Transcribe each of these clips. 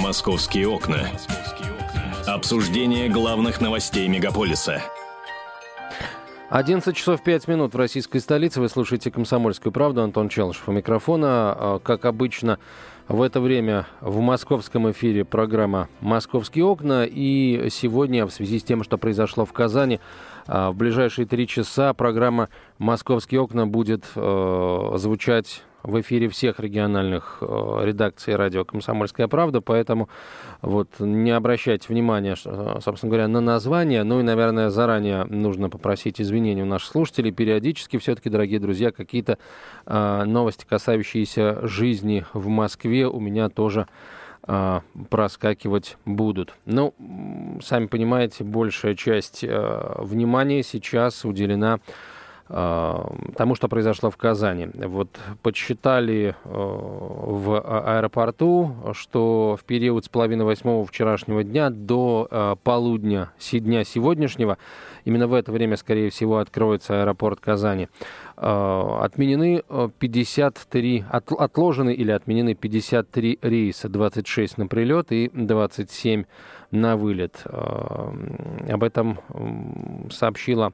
Московские окна. Обсуждение главных новостей мегаполиса. 11 часов 5 минут в российской столице. Вы слушаете «Комсомольскую правду». Антон Челышев у микрофона. А, как обычно, в это время в московском эфире программа «Московские окна». И сегодня, в связи с тем, что произошло в Казани, в ближайшие три часа программа «Московские окна» будет э, звучать в эфире всех региональных э, редакций радио «Комсомольская правда», поэтому вот не обращайте внимания, собственно говоря, на название, ну и, наверное, заранее нужно попросить извинений у наших слушателей. Периодически все-таки, дорогие друзья, какие-то э, новости, касающиеся жизни в Москве, у меня тоже э, проскакивать будут. Ну, сами понимаете, большая часть э, внимания сейчас уделена тому, что произошло в Казани. Вот подсчитали э, в аэропорту, что в период с половины восьмого вчерашнего дня до э, полудня дня сегодняшнего, именно в это время, скорее всего, откроется аэропорт Казани, отменены 53, от, отложены или отменены 53 рейса, 26 на прилет и 27 на вылет. Об этом сообщила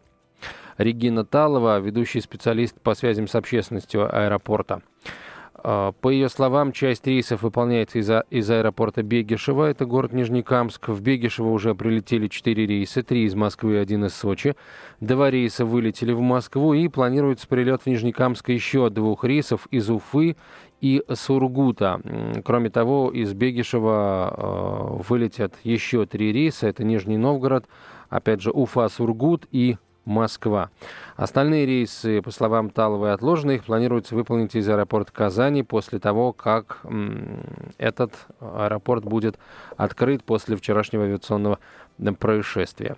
Регина Талова, ведущий специалист по связям с общественностью аэропорта. А, по ее словам, часть рейсов выполняется из, из аэропорта Бегишева, это город Нижнекамск. В Бегишево уже прилетели 4 рейса, 3 из Москвы и 1 из Сочи. Два рейса вылетели в Москву и планируется прилет в Нижнекамск еще двух рейсов из Уфы и Сургута. Кроме того, из Бегишева э, вылетят еще три рейса. Это Нижний Новгород, опять же, Уфа, Сургут и Москва. Остальные рейсы, по словам Таловой, отложены. Их планируется выполнить из аэропорта Казани после того, как этот аэропорт будет открыт после вчерашнего авиационного происшествия.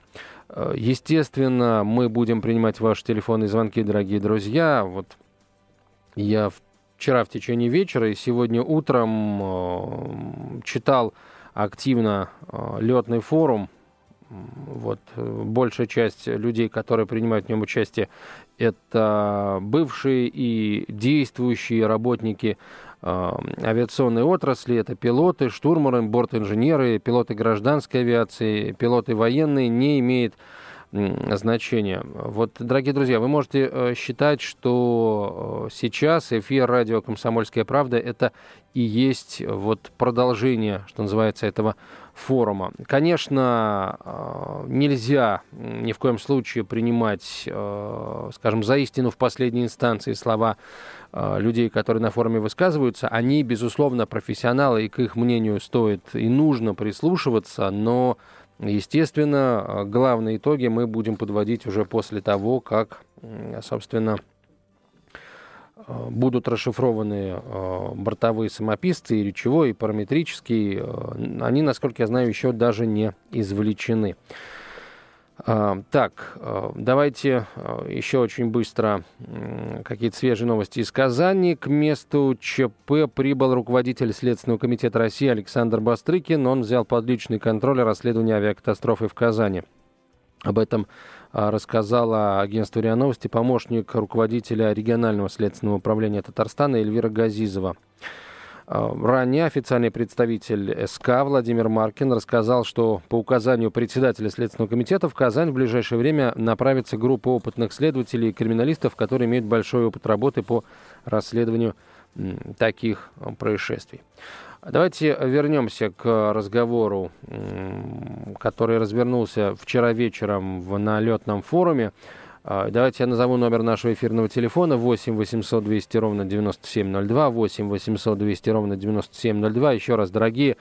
Э, естественно, мы будем принимать ваши телефонные звонки, дорогие друзья. Вот я вчера в течение вечера и сегодня утром э, читал активно э, летный форум вот э, большая часть людей, которые принимают в нем участие, это бывшие и действующие работники э, авиационной отрасли, это пилоты, штурманы, бортинженеры, пилоты гражданской авиации, пилоты военные, не имеет значения. Вот, дорогие друзья, вы можете э, считать, что сейчас эфир радио «Комсомольская правда» это и есть вот продолжение, что называется, этого форума. Конечно, э, нельзя ни в коем случае принимать, э, скажем, за истину в последней инстанции слова э, людей, которые на форуме высказываются. Они, безусловно, профессионалы, и к их мнению стоит и нужно прислушиваться, но, естественно, главные итоги мы будем подводить уже после того, как, собственно, будут расшифрованы э, бортовые самописцы, и речевой, и параметрический. Э, они, насколько я знаю, еще даже не извлечены. Так, давайте еще очень быстро какие-то свежие новости из Казани. К месту ЧП прибыл руководитель Следственного комитета России Александр Бастрыкин. Он взял под личный контроль расследование авиакатастрофы в Казани. Об этом рассказала агентству РИА Новости помощник руководителя регионального следственного управления Татарстана Эльвира Газизова. А, ранее официальный представитель СК Владимир Маркин рассказал, что по указанию председателя Следственного комитета в Казань в ближайшее время направится группа опытных следователей и криминалистов, которые имеют большой опыт работы по расследованию таких происшествий. Давайте вернемся к разговору, который развернулся вчера вечером в, на летном форуме. А, давайте я назову номер нашего эфирного телефона 8 800 200 ровно 9702, 8 800 200 ровно 9702. Еще раз, дорогие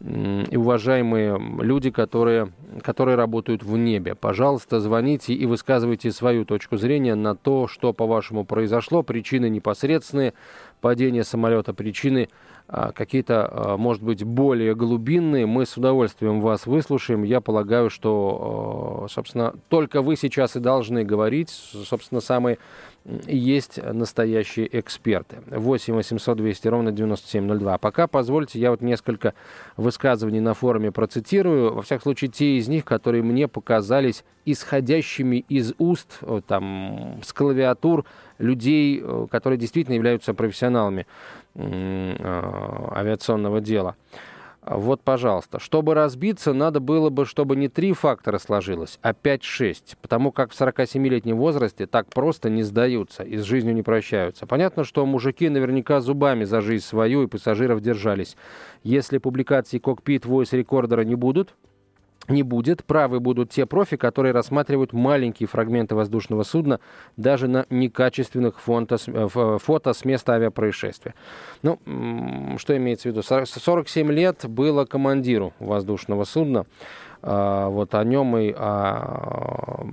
и уважаемые люди, которые, которые работают в небе. Пожалуйста, звоните и высказывайте свою точку зрения на то, что, по-вашему, произошло. Причины непосредственные, падение самолета, причины какие-то, а, может быть, более глубинные. Мы с удовольствием вас выслушаем. Я полагаю, что, а, собственно, только вы сейчас и должны говорить, собственно, самые есть настоящие эксперты. 8 800 200 ровно 9702. Пока позвольте, я вот несколько высказываний на форуме процитирую. Во всяком случае, те из них, которые мне показались исходящими из уст, э, там, с клавиатур людей, э, которые действительно являются профессионалами э, авиационного дела. Вот, пожалуйста. Чтобы разбиться, надо было бы, чтобы не три фактора сложилось, а 5-6. Потому как в 47-летнем возрасте так просто не сдаются и с жизнью не прощаются. Понятно, что мужики наверняка зубами за жизнь свою и пассажиров держались. Если публикации кокпит Voice рекордера не будут, не будет. Правы будут те профи, которые рассматривают маленькие фрагменты воздушного судна даже на некачественных фото, э, фото с места авиапроисшествия. Ну, что имеется в виду? 47 лет было командиру воздушного судна. А, вот о нем и о,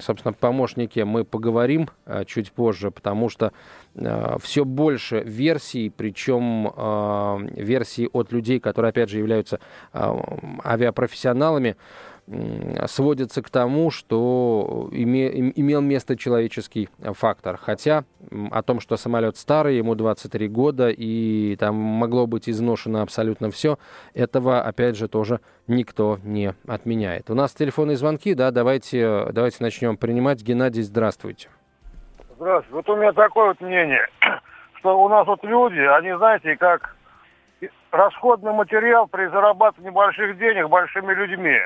собственно, помощнике мы поговорим а, чуть позже, потому что а, все больше версий, причем версий от людей, которые, опять же, являются авиапрофессионалами, сводится к тому, что име, имел место человеческий фактор. Хотя о том, что самолет старый, ему 23 года, и там могло быть изношено абсолютно все, этого, опять же, тоже никто не отменяет. У нас телефонные звонки, да, давайте, давайте начнем принимать. Геннадий, здравствуйте. Здравствуйте. Вот у меня такое вот мнение, что у нас вот люди, они, знаете, как расходный материал при зарабатывании больших денег большими людьми.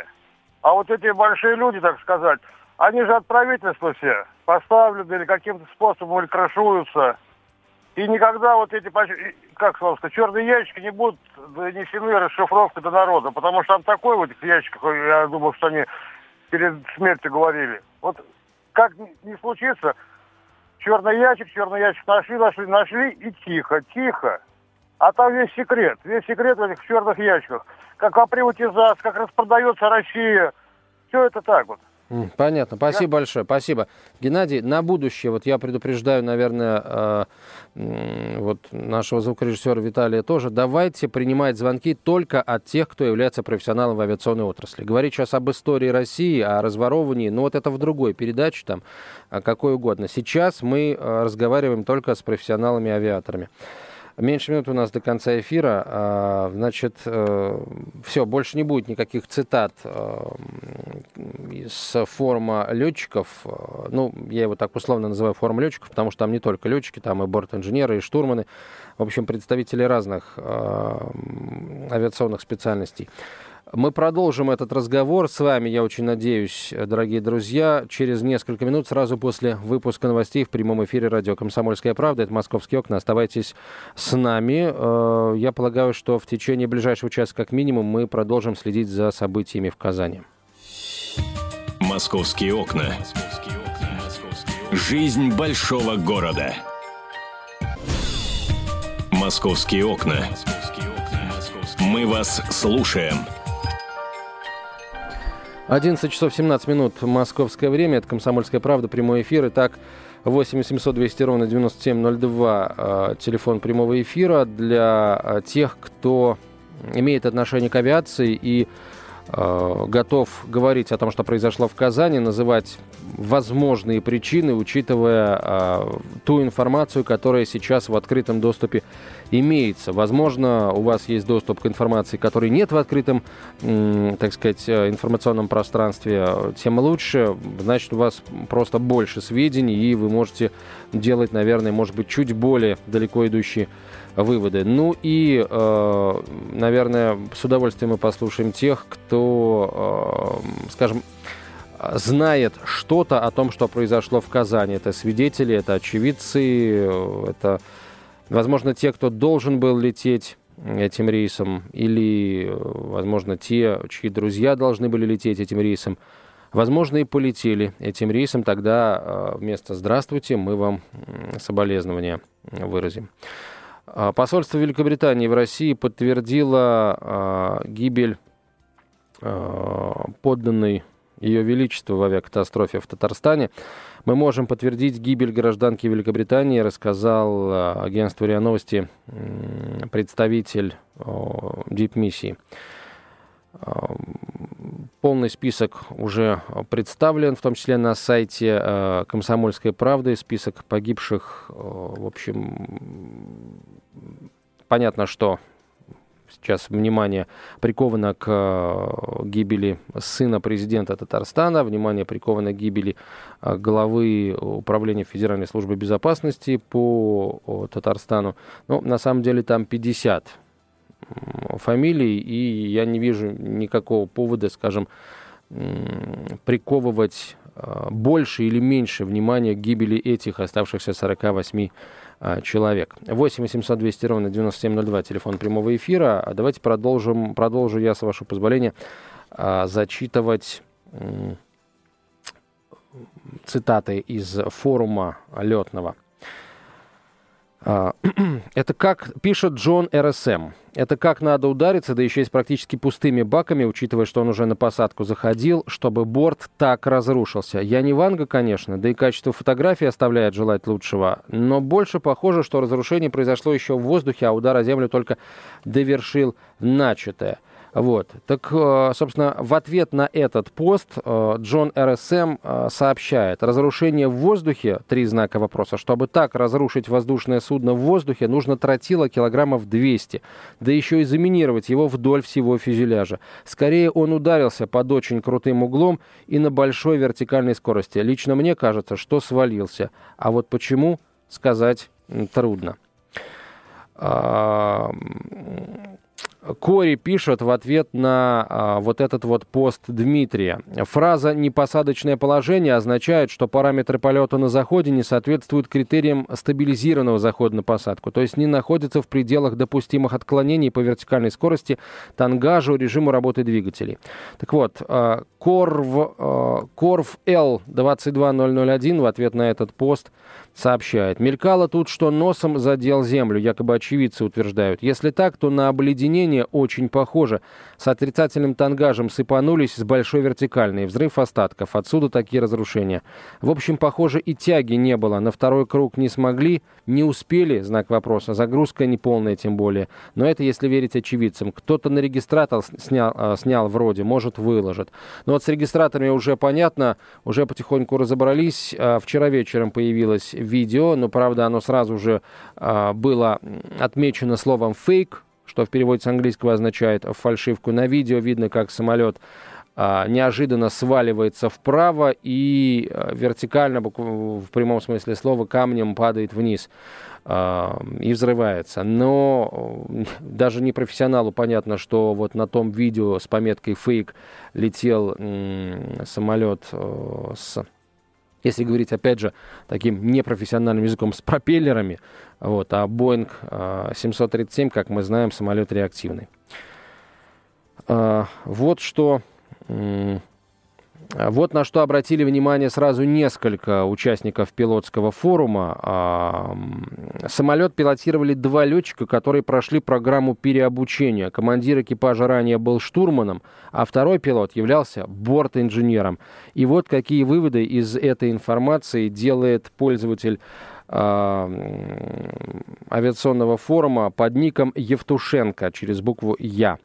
А вот эти большие люди, так сказать, они же от правительства все поставлены или каким-то способом или крышуются. И никогда вот эти, как сказать, черные ящики не будут донесены расшифровкой до народа, потому что там такой вот ящиках, я думаю, что они перед смертью говорили. Вот как не случится, черный ящик, черный ящик нашли, нашли, нашли и тихо, тихо. А там весь секрет, весь секрет в этих черных ящиках как о приватизации, как распродается Россия. Все это так вот. Понятно. Спасибо я... большое. Спасибо. Геннадий, на будущее, вот я предупреждаю, наверное, э, вот нашего звукорежиссера Виталия тоже, давайте принимать звонки только от тех, кто является профессионалом в авиационной отрасли. Говорить сейчас об истории России, о разворовывании, ну вот это в другой передаче, там, какой угодно. Сейчас мы э, разговариваем только с профессионалами-авиаторами. Меньше минут у нас до конца эфира. А, значит, э, все, больше не будет никаких цитат э, из форума летчиков. Ну, я его так условно называю форум летчиков, потому что там не только летчики, там и борт-инженеры, и штурманы. В общем, представители разных э, авиационных специальностей. Мы продолжим этот разговор с вами, я очень надеюсь, дорогие друзья, через несколько минут, сразу после выпуска новостей в прямом эфире радио «Комсомольская правда». Это «Московские окна». Оставайтесь с нами. Э, я полагаю, что в течение ближайшего часа, как минимум, мы продолжим следить за событиями в Казани. «Московские окна». Жизнь большого города. «Московские окна». Мы вас слушаем. 11 часов 17 минут московское время. Это «Комсомольская правда», прямой эфир. Итак, 8 800 200 ровно 9702, э, телефон прямого эфира для э, тех, кто имеет отношение к авиации и готов говорить о том, что произошло в Казани, называть возможные причины, учитывая э, ту информацию, которая сейчас в открытом доступе имеется. Возможно, у вас есть доступ к информации, которой нет в открытом, так сказать, э, информационном пространстве, тем лучше. Значит, у вас просто больше сведений, и вы можете делать, наверное, может быть, чуть более далеко идущие выводы. Ну и, э, наверное, с удовольствием мы послушаем тех, кто, э, скажем, знает что-то о том, что произошло в Казани. Это свидетели, это очевидцы, это Возможно, те, кто должен был лететь этим рейсом, или, возможно, те, чьи друзья должны были лететь этим рейсом, возможно, и полетели этим рейсом, тогда э, вместо «здравствуйте» мы вам соболезнования выразим. А, посольство Великобритании в России подтвердило э, гибель э, подданной Ее Величества в авиакатастрофе в Татарстане. Мы можем подтвердить гибель гражданки Великобритании, рассказал агентству РИА Новости представитель дипмиссии. Э, полный список уже представлен, в том числе на сайте э, «Комсомольской правды». Список погибших, в общем, понятно, что сейчас внимание приковано к э, гибели сына президента Татарстана, внимание приковано к гибели э, главы Управления Федеральной службы безопасности по Татарстану. Но на самом деле там 50 фамилий, и я не вижу никакого повода, скажем, приковывать а, больше или меньше внимания к гибели этих оставшихся 48 а, человек. 8 800 200 ровно 9702, телефон прямого эфира. А давайте продолжим, продолжу я, с вашего позволения, зачитывать цитаты из форума летного. Это как пишет Джон РСМ. Это как надо удариться, да еще и с практически пустыми баками, учитывая, что он уже на посадку заходил, чтобы борт так разрушился. Я не Ванга, конечно, да и качество фотографии оставляет желать лучшего, но больше похоже, что разрушение произошло еще в воздухе, а удар о землю только довершил начатое. Вот. Так, э, собственно, в ответ на этот пост э, Джон РСМ э, сообщает, разрушение в воздухе, три знака вопроса, чтобы так разрушить воздушное судно в воздухе, нужно тротила килограммов 200, да еще и заминировать его вдоль всего фюзеляжа. Скорее, он ударился под очень крутым углом и на большой вертикальной скорости. Лично мне кажется, что свалился. А вот почему, сказать трудно. Кори пишет в ответ на а, вот этот вот пост Дмитрия. Фраза «непосадочное положение» означает, что параметры полета на заходе не соответствуют критериям стабилизированного захода на посадку, то есть не находятся в пределах допустимых отклонений по вертикальной скорости, тангажу, режиму работы двигателей. Так вот, а, Корв, а, Корв L22001 в ответ на этот пост – сообщает. Мелькало тут, что носом задел землю, якобы очевидцы утверждают. Если так, то на обледенение очень похоже. С отрицательным тангажем сыпанулись с большой вертикальной. Взрыв остатков. Отсюда такие разрушения. В общем, похоже, и тяги не было. На второй круг не смогли, не успели, знак вопроса. Загрузка неполная тем более. Но это если верить очевидцам. Кто-то на регистратор снял, а, снял вроде, может, выложит. Но вот с регистраторами уже понятно, уже потихоньку разобрались. А, вчера вечером появилась видео, но, правда, оно сразу же э, было отмечено словом «фейк», что в переводе с английского означает фальшивку. На видео видно, как самолет э, неожиданно сваливается вправо и э, вертикально, в прямом смысле слова, камнем падает вниз и взрывается. Но даже не профессионалу понятно, что вот на том видео с пометкой «фейк» летел самолет с если говорить, опять же, таким непрофессиональным языком, с пропеллерами, вот, а Boeing 737, а, как мы знаем, самолет реактивный. А, вот что вот на что обратили внимание сразу несколько участников пилотского форума. Самолет пилотировали два летчика, которые прошли программу переобучения. Командир экипажа ранее был штурманом, а второй пилот являлся борт-инженером. И вот какие выводы из этой информации делает пользователь авиационного форума под ником Евтушенко через букву «Я».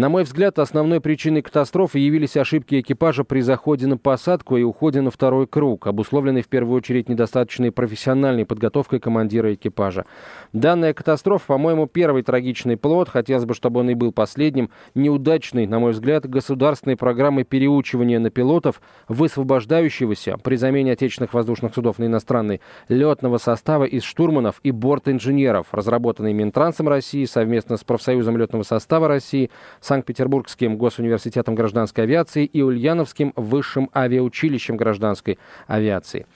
На мой взгляд, основной причиной катастрофы явились ошибки экипажа при заходе на посадку и уходе на второй круг, обусловленные в первую очередь недостаточной профессиональной подготовкой командира экипажа. Данная катастрофа, по-моему, первый трагичный плод, хотелось бы, чтобы он и был последним, неудачный, на мой взгляд, государственной программы переучивания на пилотов, высвобождающегося при замене отечественных воздушных судов на иностранный летного состава из штурманов и борт-инженеров, разработанный Минтрансом России совместно с профсоюзом летного состава России, Санкт-Петербургским госуниверситетом гражданской авиации и Ульяновским высшим авиаучилищем гражданской авиации.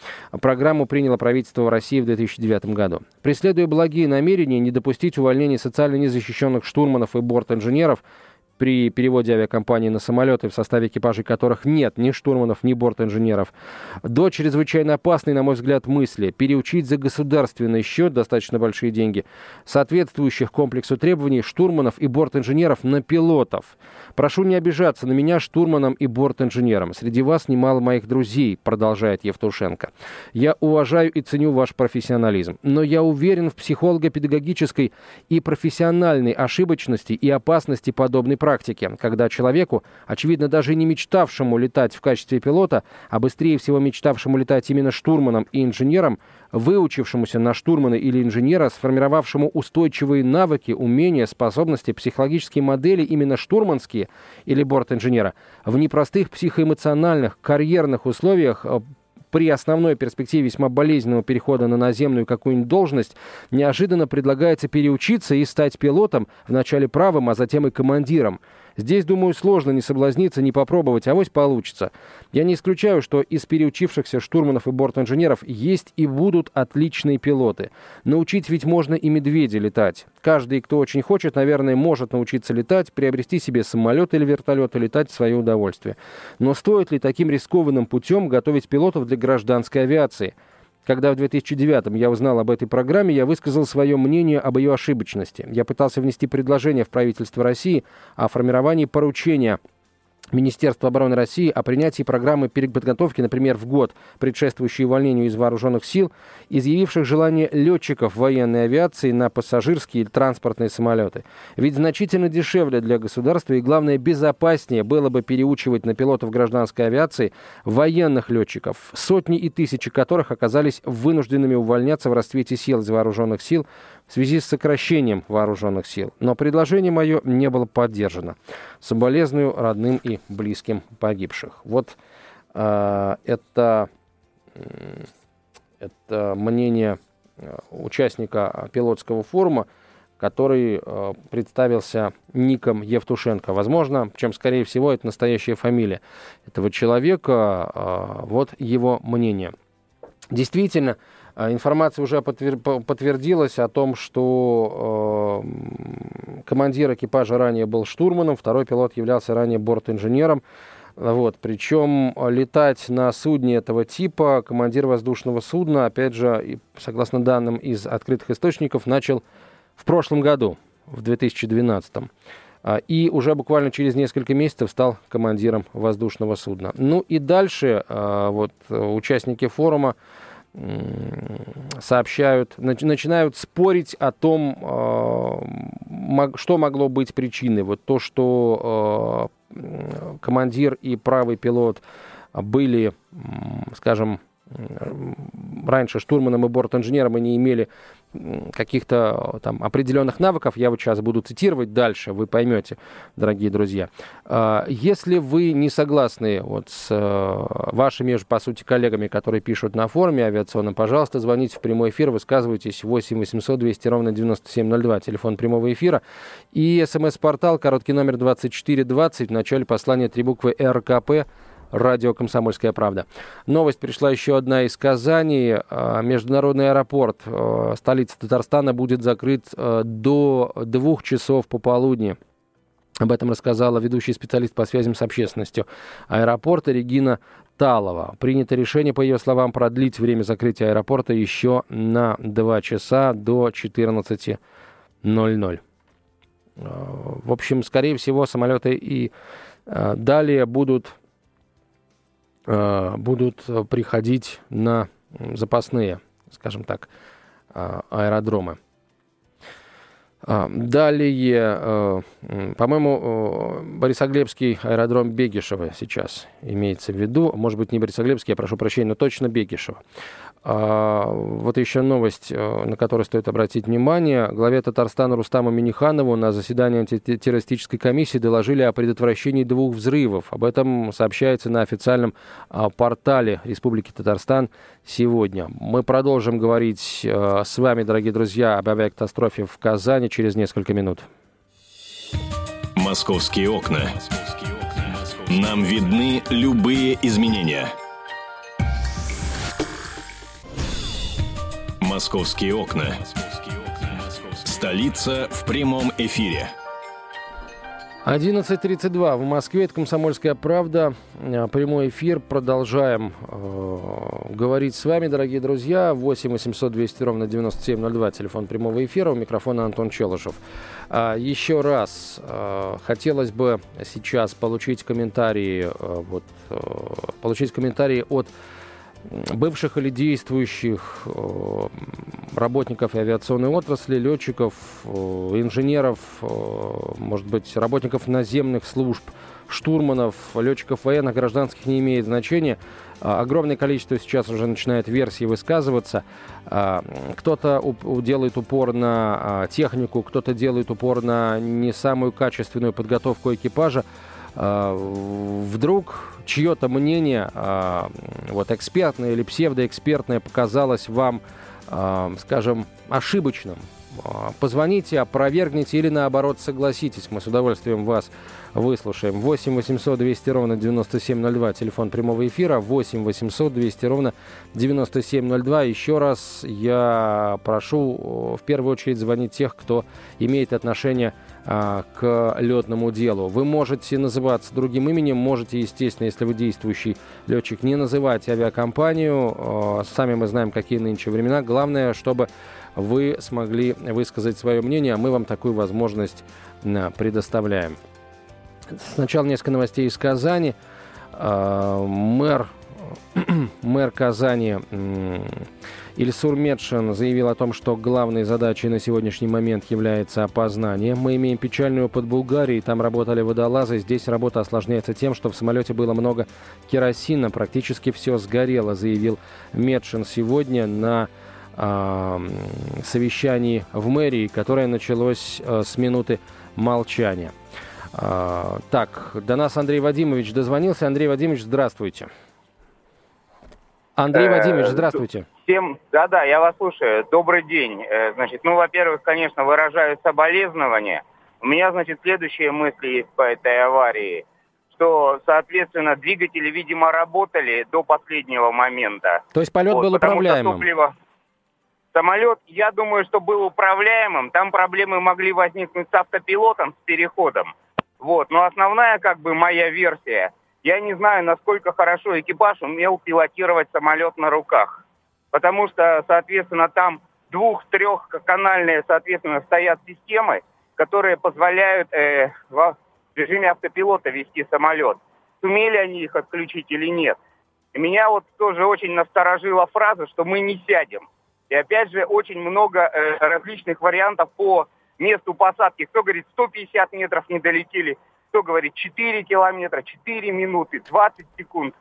Программу приняло правительство России в 2009 году. Преследуя благие намерения не допустить увольнения социально незащищенных штурманов и борт-инженеров, при переводе авиакомпании на самолеты, в составе экипажей которых нет ни штурманов, ни борт-инженеров, до чрезвычайно опасной, на мой взгляд, мысли переучить за государственный счет достаточно большие деньги соответствующих комплексу требований штурманов и борт-инженеров на пилотов. Прошу не обижаться на меня штурманом и борт-инженером. Среди вас немало моих друзей, продолжает Евтушенко. Я уважаю и ценю ваш профессионализм, но я уверен в психолого-педагогической и профессиональной ошибочности и опасности подобной практики, когда человеку, очевидно, даже не мечтавшему летать в качестве пилота, а быстрее всего мечтавшему летать именно штурманом и инженером, выучившемуся на штурмана или инженера, сформировавшему устойчивые навыки, умения, способности, психологические модели именно штурманские или борт-инженера, в непростых психоэмоциональных, карьерных условиях э, при основной перспективе весьма болезненного перехода на наземную какую-нибудь должность неожиданно предлагается переучиться и стать пилотом, вначале правым, а затем и командиром. Здесь, думаю, сложно не соблазниться, не попробовать, авось получится. Я не исключаю, что из переучившихся штурманов и бортинженеров есть и будут отличные пилоты. Научить ведь можно и медведя летать. Каждый, кто очень хочет, наверное, может научиться летать, приобрести себе самолет или вертолет и летать в свое удовольствие. Но стоит ли таким рискованным путем готовить пилотов для гражданской авиации – когда в 2009 я узнал об этой программе, я высказал свое мнение об ее ошибочности. Я пытался внести предложение в правительство России о формировании поручения Министерства обороны России о принятии программы переподготовки, например, в год, предшествующей увольнению из вооруженных сил, изъявивших желание летчиков военной авиации на пассажирские или транспортные самолеты. Ведь значительно дешевле для государства и, главное, безопаснее было бы переучивать на пилотов гражданской авиации военных летчиков, сотни и тысячи которых оказались вынужденными увольняться в расцвете сил из вооруженных сил в связи с сокращением вооруженных сил. Но предложение мое не было поддержано. Соболезную родным и близким погибших. Вот э, это, это мнение э, участника пилотского форума, который э, представился ником Евтушенко. Возможно, чем скорее всего, это настоящая фамилия этого человека. Э, вот его мнение. Действительно, а, информация уже подтвердилась о том, что э, командир экипажа ранее был штурманом, второй пилот являлся ранее бортинженером. Вот, причем летать на судне этого типа командир воздушного судна, опять же, согласно данным из открытых источников, начал в прошлом году, в 2012 а, и уже буквально через несколько месяцев стал командиром воздушного судна. Ну и дальше а, вот участники форума сообщают, начинают спорить о том, а, что могло быть причиной. Вот то, что а, командир и правый пилот были, скажем, раньше штурманом и борт-инженером и не имели каких-то там определенных навыков, я вот сейчас буду цитировать дальше, вы поймете, дорогие друзья. А, если вы не согласны вот с э, вашими, по сути, коллегами, которые пишут на форуме авиационном, пожалуйста, звоните в прямой эфир, высказывайтесь. 8 800 200 ровно 9702, телефон прямого эфира, и смс-портал, короткий номер 2420, в начале послания три буквы РКП, радио «Комсомольская правда». Новость пришла еще одна из Казани. А, международный аэропорт а, столицы Татарстана будет закрыт а, до двух часов пополудни. Об этом рассказала ведущий специалист по связям с общественностью аэропорта Регина Талова. Принято решение, по ее словам, продлить время закрытия аэропорта еще на 2 часа до 14.00. В общем, скорее всего, самолеты и далее будут будут приходить на запасные, скажем так, э, аэродромы. Э, далее, по-моему, Борисоглебский аэродром Бегишева сейчас имеется в виду. Может быть, не Борисоглебский, я прошу прощения, но точно Бегишева. А, вот еще новость, э, на которую стоит обратить внимание. Главе Татарстана Рустаму Миниханову на заседании антитеррористической комиссии доложили о предотвращении двух взрывов. Об этом сообщается на официальном а, портале Республики Татарстан сегодня. Мы продолжим говорить э, с вами, дорогие друзья, об авиакатастрофе в Казани через несколько минут. Московские окна. Нам видны любые изменения – «Московские окна». Столица в прямом эфире. 11.32 в Москве, это «Комсомольская правда». Э, прямой эфир. Продолжаем э, говорить с вами, дорогие друзья. 8 800 200 ровно 9702, телефон прямого эфира. У микрофона Антон Челышев. А, еще раз, э, хотелось бы сейчас получить комментарии, э, вот, э, получить комментарии от бывших или действующих э, работников авиационной отрасли, летчиков, э, инженеров, э, может быть, работников наземных служб, штурманов, летчиков военных, гражданских не имеет значения. Огромное количество сейчас уже начинает версии высказываться. Кто-то делает упор на технику, кто-то делает упор на не самую качественную подготовку экипажа. Вдруг чье-то мнение, вот экспертное или псевдоэкспертное, показалось вам, скажем, ошибочным, позвоните, опровергните или наоборот согласитесь. Мы с удовольствием вас выслушаем. 8 800 200 ровно 9702, телефон прямого эфира. 8 800 200 ровно 9702. Еще раз я прошу в первую очередь звонить тех, кто имеет отношение а, к летному делу. Вы можете называться другим именем, можете, естественно, если вы действующий летчик, не называть авиакомпанию. А, сами мы знаем, какие нынче времена. Главное, чтобы вы смогли высказать свое мнение, а мы вам такую возможность предоставляем. Сначала несколько новостей из Казани. А, мэр, мэр Казани Ильсур Медшин заявил о том, что главной задачей на сегодняшний момент является опознание. Мы имеем печальный опыт Булгарии, там работали водолазы. Здесь работа осложняется тем, что в самолете было много керосина, практически все сгорело, заявил Медшин сегодня на э, совещании в мэрии, которое началось э, с минуты молчания. А, так, до нас Андрей Вадимович дозвонился. Андрей Вадимович, здравствуйте. Андрей э, Вадимович, здравствуйте. Всем, да-да, я вас слушаю. Добрый день. Э, значит, ну, во-первых, конечно, выражаю соболезнования. У меня, значит, следующие мысли есть по этой аварии, что, соответственно, двигатели, видимо, работали до последнего момента. То есть полет вот, был управляемым? Топливо... Самолет, я думаю, что был управляемым. Там проблемы могли возникнуть с автопилотом, с переходом. Вот, но основная как бы моя версия, я не знаю, насколько хорошо экипаж умел пилотировать самолет на руках. Потому что, соответственно, там двух-трехканальные, соответственно, стоят системы, которые позволяют э, в режиме автопилота вести самолет. Сумели они их отключить или нет? Меня вот тоже очень насторожила фраза, что мы не сядем. И опять же, очень много э, различных вариантов по месту посадки. Кто говорит, 150 метров не долетели, кто говорит, 4 километра, 4 минуты, 20 секунд.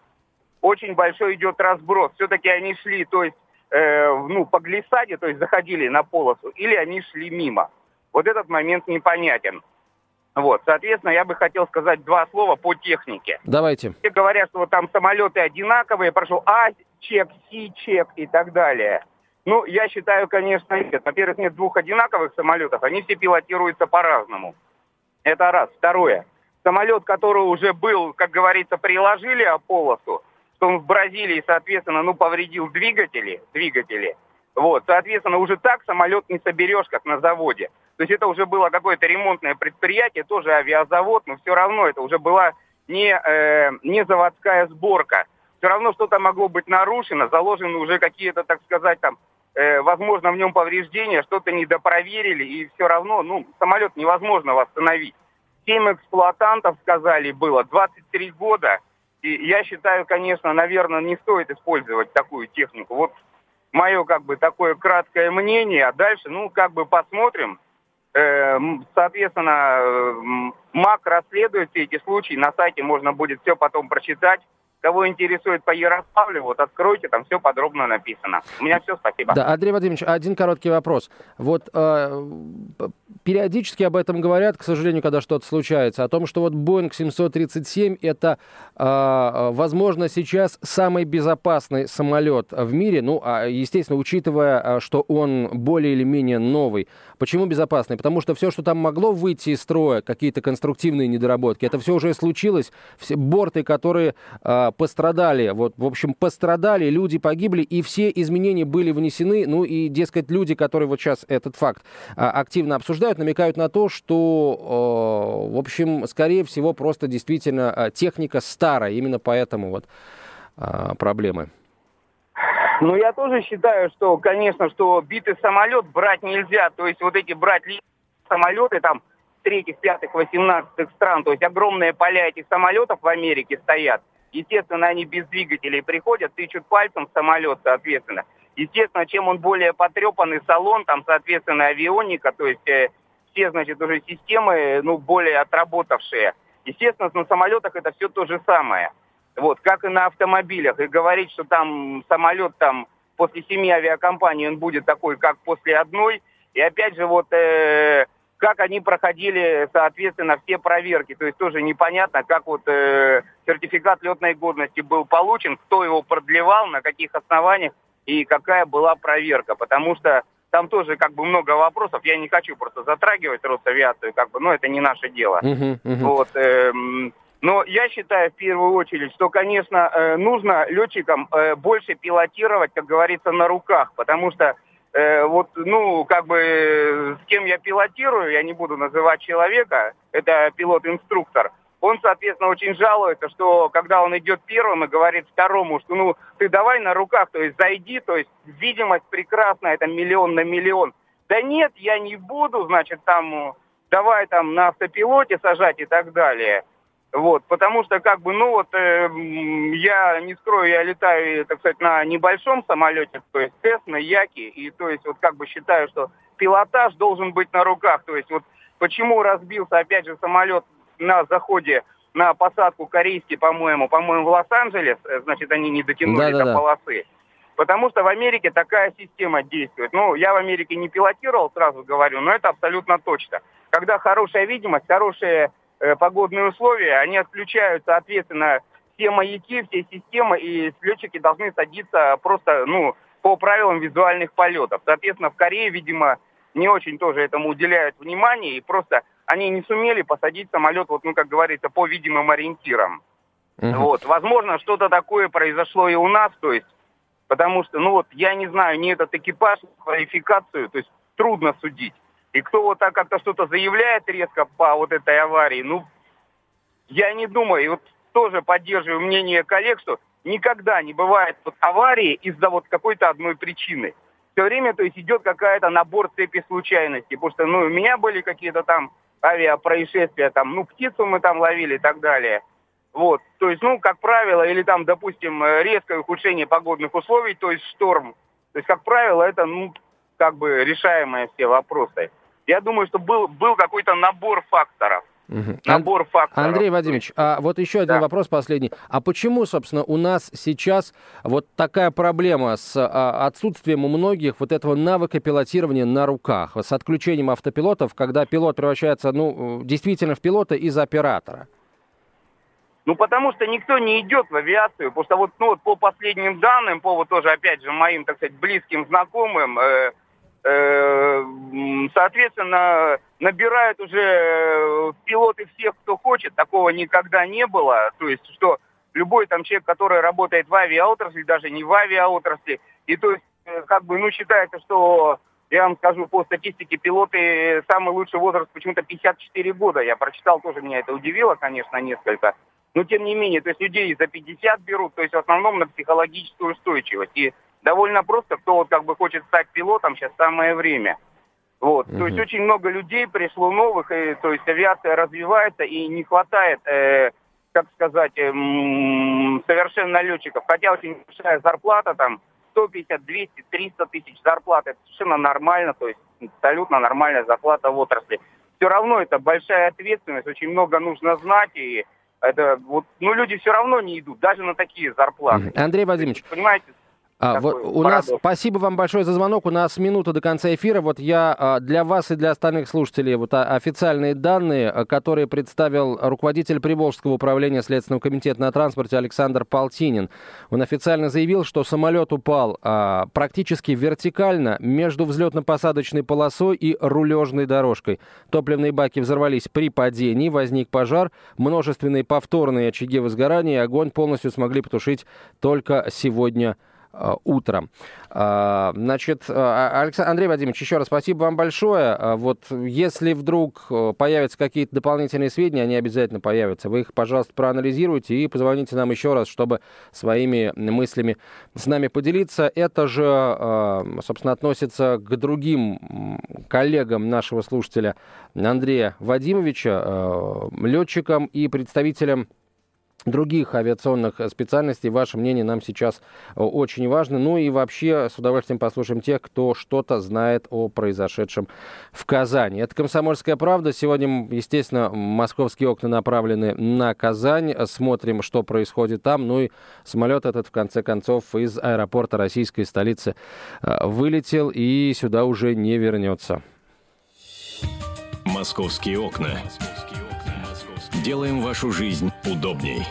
Очень большой идет разброс. Все-таки они шли, то есть, э, ну, по глиссаде, то есть заходили на полосу, или они шли мимо. Вот этот момент непонятен. Вот, соответственно, я бы хотел сказать два слова по технике. Давайте. Все говорят, что вот там самолеты одинаковые, прошу А-чек, Си-чек и так далее. Ну, я считаю, конечно, нет. Во-первых, нет двух одинаковых самолетов, они все пилотируются по-разному. Это раз. Второе. Самолет, который уже был, как говорится, приложили полосу, что он в Бразилии, соответственно, ну, повредил двигатели, двигатели. Вот, соответственно, уже так самолет не соберешь, как на заводе. То есть это уже было какое-то ремонтное предприятие, тоже авиазавод, но все равно это уже была не, э, не заводская сборка. Все равно что-то могло быть нарушено, заложены уже какие-то, так сказать, там э, возможно, в нем повреждения, что-то недопроверили, и все равно, ну, самолет невозможно восстановить. Семь эксплуатантов, сказали, было 23 года, и я считаю, конечно, наверное, не стоит использовать такую технику. Вот мое, как бы, такое краткое мнение, а дальше, ну, как бы посмотрим. Э, соответственно, э, МАК расследует все эти случаи, на сайте можно будет все потом прочитать. Кого интересует по Ярославлю, вот откройте, там все подробно написано. У меня все, спасибо. Да, Андрей Владимирович, один короткий вопрос. Вот э, периодически об этом говорят, к сожалению, когда что-то случается, о том, что вот Boeing 737 это, э, возможно, сейчас самый безопасный самолет в мире, ну, а, естественно, учитывая, а, что он более или менее новый. Почему безопасный? Потому что все, что там могло выйти из строя, какие-то конструктивные недоработки, это все уже случилось. Все борты, которые э, пострадали, вот, в общем, пострадали, люди погибли, и все изменения были внесены, ну и, дескать, люди, которые вот сейчас этот факт а, активно обсуждают, намекают на то, что, э, в общем, скорее всего, просто действительно а, техника старая, именно поэтому вот э, проблемы. Ну, я тоже считаю, что, конечно, что битый самолет брать нельзя. То есть вот эти брать самолеты там третьих, пятых, восемнадцатых стран, то есть огромные поля этих самолетов в Америке стоят. Естественно, они без двигателей приходят, тычут пальцем в самолет, соответственно. Естественно, чем он более потрепанный салон, там, соответственно, авионика, то есть э, все, значит, уже системы, ну, более отработавшие. Естественно, на самолетах это все то же самое. Вот, как и на автомобилях. И говорить, что там самолет там после семи авиакомпаний он будет такой, как после одной. И опять же, вот э, как они проходили, соответственно, все проверки. То есть тоже непонятно, как вот э, сертификат летной годности был получен, кто его продлевал, на каких основаниях и какая была проверка. Потому что там тоже как бы много вопросов. Я не хочу просто затрагивать Росавиацию, как бы, но это не наше дело. Uh-huh, uh-huh. Вот, э, но я считаю в первую очередь, что, конечно, э, нужно летчикам э, больше пилотировать, как говорится, на руках, потому что э, вот, ну, как бы, с кем я пилотирую, я не буду называть человека, это пилот-инструктор, он, соответственно, очень жалуется, что когда он идет первым и говорит второму, что ну ты давай на руках, то есть зайди, то есть видимость прекрасная, это миллион на миллион. Да нет, я не буду, значит, там давай там на автопилоте сажать и так далее. Вот, потому что, как бы, ну вот, э, я не скрою, я летаю, так сказать, на небольшом самолете, то есть Тесна, Яки, и то есть вот как бы считаю, что пилотаж должен быть на руках, то есть вот почему разбился, опять же, самолет на заходе на посадку корейский, по-моему, по-моему, в Лос-Анджелес, э, значит, они не дотянули да, до да, полосы. Потому что в Америке такая система действует. Ну, я в Америке не пилотировал, сразу говорю, но это абсолютно точно. Когда хорошая видимость, хорошие погодные условия, они отключают, соответственно, все маяки, все системы, и летчики должны садиться просто, ну, по правилам визуальных полетов. Соответственно, в Корее, видимо, не очень тоже этому уделяют внимание, и просто они не сумели посадить самолет, вот, ну, как говорится, по видимым ориентирам. Uh-huh. Вот, возможно, что-то такое произошло и у нас, то есть, потому что, ну, вот, я не знаю, ни этот экипаж, квалификацию, то есть, трудно судить. И кто вот так как-то что-то заявляет резко по вот этой аварии, ну, я не думаю, и вот тоже поддерживаю мнение коллег, что никогда не бывает вот аварии из-за вот какой-то одной причины. Все время, то есть, идет какая-то набор цепи случайностей. Потому что, ну, у меня были какие-то там авиапроисшествия, там, ну, птицу мы там ловили и так далее. Вот, то есть, ну, как правило, или там, допустим, резкое ухудшение погодных условий, то есть шторм. То есть, как правило, это, ну, как бы решаемые все вопросы. Я думаю, что был, был какой-то набор факторов. Угу. Набор факторов. Андрей Вадимович, а вот еще один да. вопрос последний. А почему, собственно, у нас сейчас вот такая проблема с а, отсутствием у многих вот этого навыка пилотирования на руках, с отключением автопилотов, когда пилот превращается, ну, действительно в пилота из оператора? Ну, потому что никто не идет в авиацию, потому что вот, ну, вот по последним данным, по вот тоже, опять же, моим, так сказать, близким знакомым, э, Э, соответственно, набирают уже э, пилоты всех, кто хочет. Такого никогда не было. То есть, что любой там человек, который работает в авиаотрасли, даже не в авиаотрасли, и то есть, э, как бы, ну, считается, что, я вам скажу, по статистике пилоты, самый лучший возраст почему-то 54 года. Я прочитал, тоже меня это удивило, конечно, несколько. Но, тем не менее, то есть людей за 50 берут, то есть в основном на психологическую устойчивость. И довольно просто, кто вот как бы хочет стать пилотом, сейчас самое время. Вот, угу. то есть очень много людей пришло новых, и, то есть авиация развивается и не хватает, э, как сказать, э, совершенно летчиков. Хотя очень большая зарплата, там 150, 200, 300 тысяч зарплат, это совершенно нормально, то есть абсолютно нормальная зарплата в отрасли. Все равно это большая ответственность, очень много нужно знать, и это вот, ну люди все равно не идут, даже на такие зарплаты. Андрей Владимирович, понимаете, а, вот у нас спасибо вам большое за звонок. У нас минута до конца эфира. Вот я а, для вас и для остальных слушателей вот а, официальные данные, а, которые представил руководитель Приволжского управления Следственного комитета на транспорте Александр Полтинин. Он официально заявил, что самолет упал а, практически вертикально между взлетно-посадочной полосой и рулежной дорожкой. Топливные баки взорвались при падении, возник пожар, множественные повторные очаги возгорания, и огонь полностью смогли потушить только сегодня утром. А, значит, э, а, Александр, Андрей Вадимович, еще раз спасибо вам большое. Вот если вдруг э, появятся какие-то дополнительные сведения, они обязательно появятся. Вы их, пожалуйста, проанализируйте и позвоните нам еще раз, чтобы своими мыслями с нами поделиться. Это же, собственно, относится к другим коллегам нашего слушателя Андрея Вадимовича, летчикам и представителям других авиационных специальностей. Ваше мнение нам сейчас э, очень важно. Ну и вообще с удовольствием послушаем тех, кто что-то знает о произошедшем в Казани. Это «Комсомольская правда». Сегодня, естественно, московские окна направлены на Казань. Смотрим, что происходит там. Ну и самолет этот, в конце концов, из аэропорта российской столицы э, вылетел и сюда уже не вернется. «Московские окна». Делаем вашу жизнь удобней.